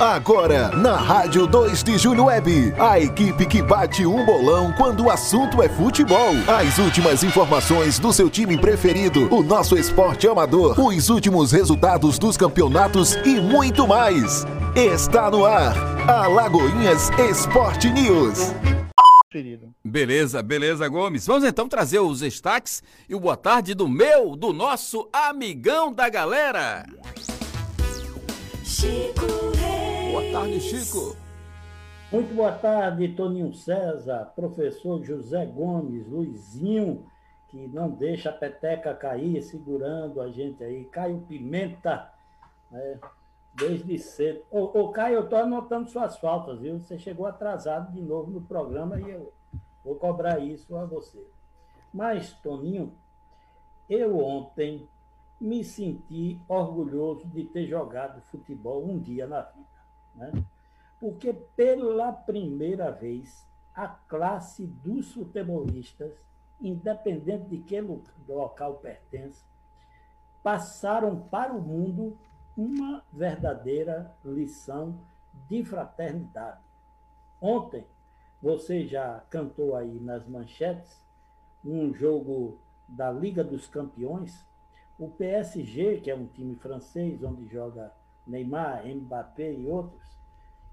Agora, na Rádio 2 de Julho Web, a equipe que bate um bolão quando o assunto é futebol. As últimas informações do seu time preferido, o nosso esporte amador, os últimos resultados dos campeonatos e muito mais. Está no ar, Alagoinhas Esporte News. Beleza, beleza, Gomes. Vamos então trazer os destaques e o boa tarde do meu, do nosso amigão da galera. Chico. Boa tarde, Chico. Muito boa tarde, Toninho César, professor José Gomes, Luizinho, que não deixa a peteca cair, segurando a gente aí, Caio Pimenta, né, desde cedo. Ô, ô Caio, eu estou anotando suas faltas, viu? Você chegou atrasado de novo no programa e eu vou cobrar isso a você. Mas, Toninho, eu ontem me senti orgulhoso de ter jogado futebol um dia na vida. Né? Porque pela primeira vez a classe dos futebolistas, independente de que local pertence, passaram para o mundo uma verdadeira lição de fraternidade. Ontem, você já cantou aí nas manchetes um jogo da Liga dos Campeões. O PSG, que é um time francês onde joga Neymar, Mbappé e outros,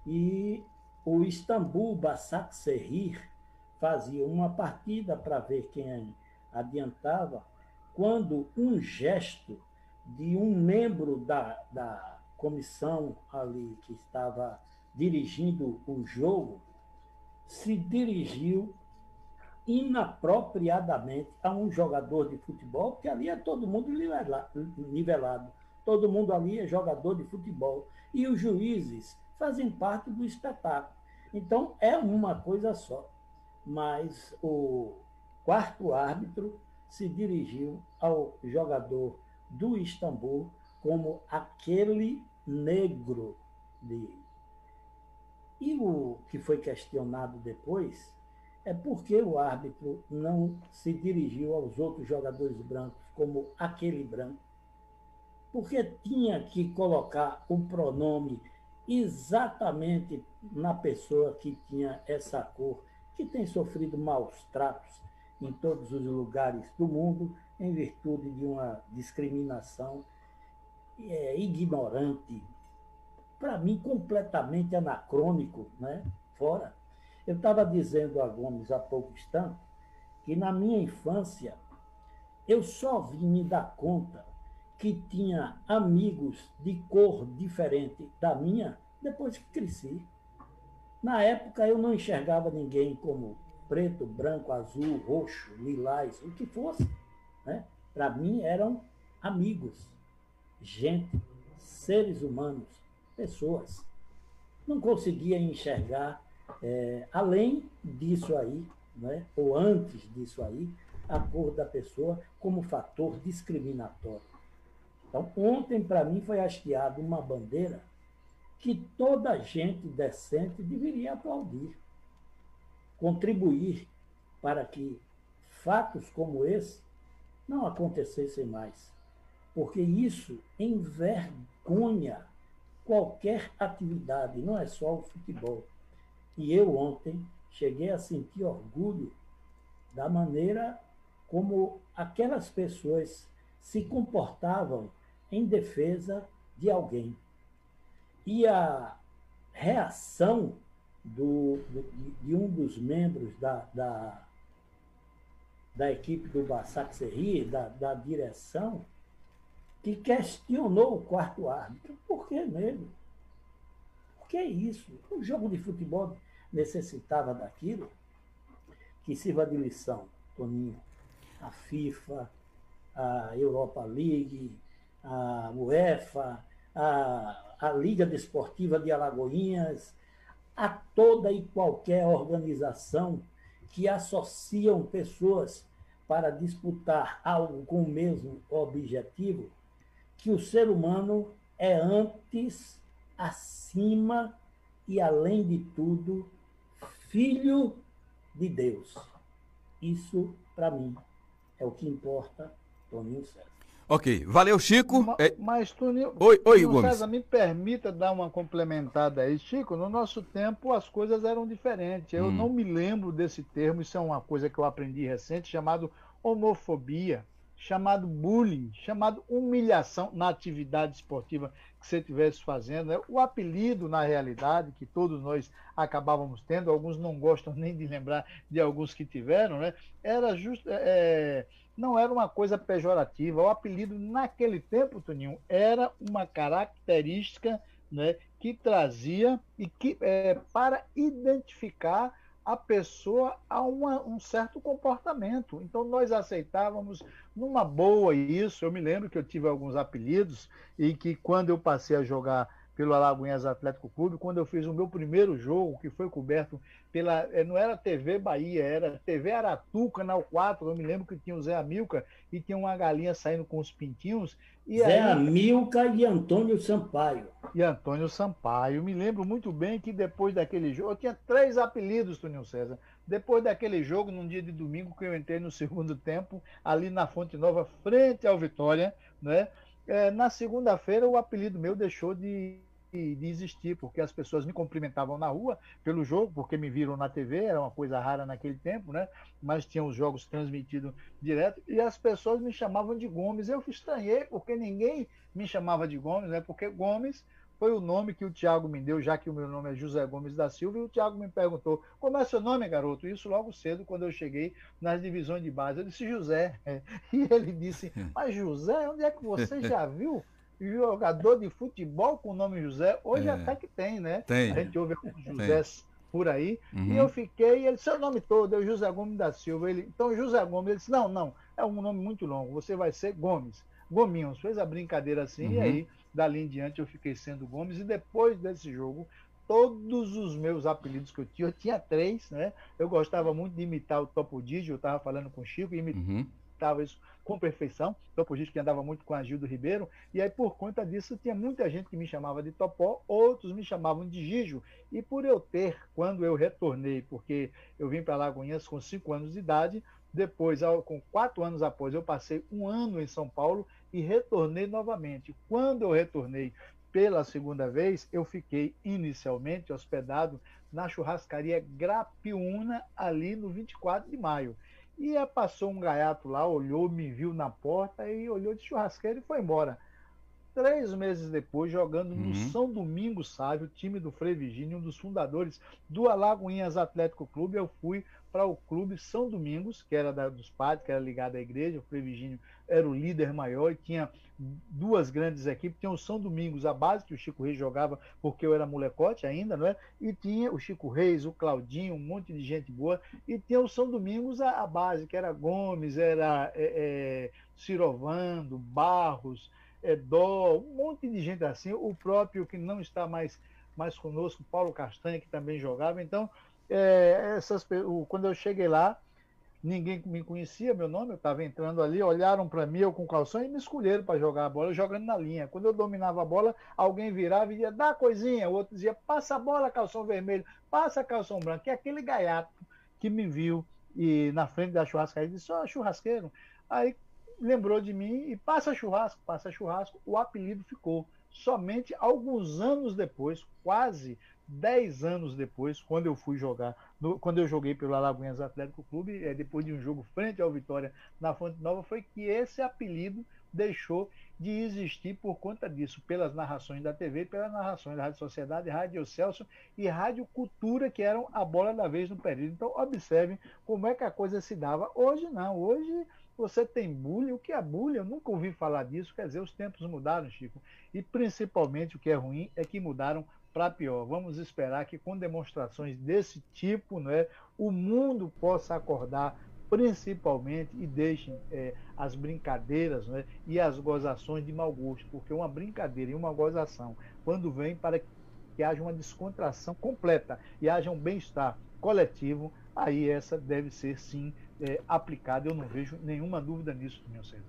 e o Istambul Basaksehir fazia uma partida para ver quem adiantava, quando um gesto de um membro da, da comissão ali que estava dirigindo o jogo se dirigiu inapropriadamente a um jogador de futebol, porque ali é todo mundo nivelado, todo mundo ali é jogador de futebol. E os juízes fazem parte do espetáculo. Então, é uma coisa só. Mas o quarto árbitro se dirigiu ao jogador do Istambul como aquele negro de. E o que foi questionado depois é porque o árbitro não se dirigiu aos outros jogadores brancos como aquele branco. Porque tinha que colocar o pronome exatamente na pessoa que tinha essa cor, que tem sofrido maus tratos em todos os lugares do mundo em virtude de uma discriminação é, ignorante, para mim completamente anacrônico, né? fora. Eu estava dizendo a Gomes há pouco instante que na minha infância eu só vim me dar conta que tinha amigos de cor diferente da minha depois que cresci. Na época eu não enxergava ninguém como preto, branco, azul, roxo, lilás, o que fosse. Né? Para mim, eram amigos, gente, seres humanos, pessoas. Não conseguia enxergar, é, além disso aí, né? ou antes disso aí, a cor da pessoa como fator discriminatório. Então, ontem, para mim, foi hasteada uma bandeira que toda gente decente deveria aplaudir, contribuir para que fatos como esse não acontecessem mais, porque isso envergonha qualquer atividade, não é só o futebol. E eu ontem cheguei a sentir orgulho da maneira como aquelas pessoas se comportavam em defesa de alguém. E a reação do, de, de um dos membros da, da da equipe do Bassac Serri, da, da direção, que questionou o quarto árbitro. Por que mesmo? Por que isso? O jogo de futebol necessitava daquilo que sirva de lição, Toninho. A FIFA, a Europa League, a UEFA, a, a Liga Desportiva de Alagoinhas, a toda e qualquer organização que associam pessoas para disputar algo com o mesmo objetivo, que o ser humano é antes, acima e além de tudo, filho de Deus. Isso, para mim, é o que importa, Toninho César. Ok, valeu, Chico. Ma, é... Mas, Tuninho, oi, oi, Gomes. César, me permita dar uma complementada aí. Chico, no nosso tempo as coisas eram diferentes. Eu hum. não me lembro desse termo, isso é uma coisa que eu aprendi recente, chamado homofobia, chamado bullying, chamado humilhação na atividade esportiva que você estivesse fazendo. Né? O apelido, na realidade, que todos nós acabávamos tendo, alguns não gostam nem de lembrar de alguns que tiveram, né? era justo. É não era uma coisa pejorativa. O apelido, naquele tempo, Toninho, era uma característica né, que trazia e que é, para identificar a pessoa a uma, um certo comportamento. Então nós aceitávamos numa boa isso. Eu me lembro que eu tive alguns apelidos e que quando eu passei a jogar pelo Alagoinhas Atlético Clube, quando eu fiz o meu primeiro jogo, que foi coberto pela. Eh, não era TV Bahia, era TV Aratu, Canal 4. Eu me lembro que tinha o Zé Amilca e tinha uma galinha saindo com os pintinhos. E Zé aí... Amilca e Antônio Sampaio. E Antônio Sampaio. Me lembro muito bem que depois daquele jogo. Eu tinha três apelidos, Toninho César. Depois daquele jogo, num dia de domingo, que eu entrei no segundo tempo, ali na Fonte Nova, frente ao Vitória, né? É, na segunda-feira, o apelido meu deixou de, de existir, porque as pessoas me cumprimentavam na rua pelo jogo, porque me viram na TV, era uma coisa rara naquele tempo, né? Mas tinham os jogos transmitidos direto, e as pessoas me chamavam de Gomes. Eu estranhei, porque ninguém me chamava de Gomes, né? Porque Gomes foi o nome que o Tiago me deu, já que o meu nome é José Gomes da Silva, e o Tiago me perguntou, como é seu nome, garoto? Isso logo cedo, quando eu cheguei nas divisões de base. Eu disse, José. E ele disse, mas José, onde é que você já viu jogador de futebol com o nome José? Hoje é. até que tem, né? Tem. A gente ouve alguns José por aí. Uhum. E eu fiquei, ele, seu nome todo, é José Gomes da Silva. Ele, então, José Gomes, ele disse, não, não, é um nome muito longo, você vai ser Gomes. Gominhos, fez a brincadeira assim, uhum. e aí Dali em diante eu fiquei sendo Gomes e depois desse jogo todos os meus apelidos que eu tinha, eu tinha três, né? Eu gostava muito de imitar o Topo Digi, eu estava falando com o Chico, e imitava uhum. Isso com perfeição. Topo Digi que andava muito com a Gildo Ribeiro, e aí por conta disso tinha muita gente que me chamava de Topó, outros me chamavam de Gijo. E por eu ter, quando eu retornei, porque eu vim para Lagoinhas com cinco anos de idade, depois, com quatro anos após, eu passei um ano em São Paulo e retornei novamente. Quando eu retornei pela segunda vez, eu fiquei inicialmente hospedado na churrascaria Grapiúna, ali no 24 de maio. E passou um gaiato lá, olhou, me viu na porta e olhou de churrasqueiro e foi embora. Três meses depois, jogando uhum. no São Domingos Sávio, time do Frei Virgínio, um dos fundadores do Alagoinhas Atlético Clube, eu fui para o clube São Domingos, que era da, dos padres, que era ligado à igreja, o Frei Virgínio era o líder maior e tinha duas grandes equipes, tinha o São Domingos, a base, que o Chico Reis jogava porque eu era molecote ainda, não é? E tinha o Chico Reis, o Claudinho, um monte de gente boa, e tinha o São Domingos, a, a base, que era Gomes, era é, é, Cirovando, Barros, é, Dó, um monte de gente assim, o próprio que não está mais, mais conosco, Paulo Castanha, que também jogava. Então, é, essas, quando eu cheguei lá, ninguém me conhecia, meu nome, eu estava entrando ali, olharam para mim, eu com calção, e me escolheram para jogar a bola, jogando na linha. Quando eu dominava a bola, alguém virava e dizia, dá coisinha, o outro dizia, passa a bola, calção vermelho, passa calção branco. E aquele gaiato que me viu e na frente da churrascaria disse, ó, oh, churrasqueiro. Aí lembrou de mim e passa churrasco, passa churrasco, o apelido ficou. Somente alguns anos depois, quase 10 anos depois, quando eu fui jogar, no, quando eu joguei pelo Alagoinhas Atlético Clube, é, depois de um jogo frente ao Vitória na Fonte Nova, foi que esse apelido deixou de existir por conta disso, pelas narrações da TV, pelas narrações da Rádio Sociedade, Rádio Celso e Rádio Cultura, que eram a bola da vez no período. Então, observem como é que a coisa se dava. Hoje não, hoje você tem bullying. O que é bullying? Eu nunca ouvi falar disso. Quer dizer, os tempos mudaram, Chico. E principalmente o que é ruim é que mudaram para pior. Vamos esperar que com demonstrações desse tipo, né, o mundo possa acordar principalmente e deixem é, as brincadeiras né, e as gozações de mau gosto, porque uma brincadeira e uma gozação, quando vem para que haja uma descontração completa e haja um bem-estar coletivo, aí essa deve ser sim é, aplicada. Eu não vejo nenhuma dúvida nisso, meu César.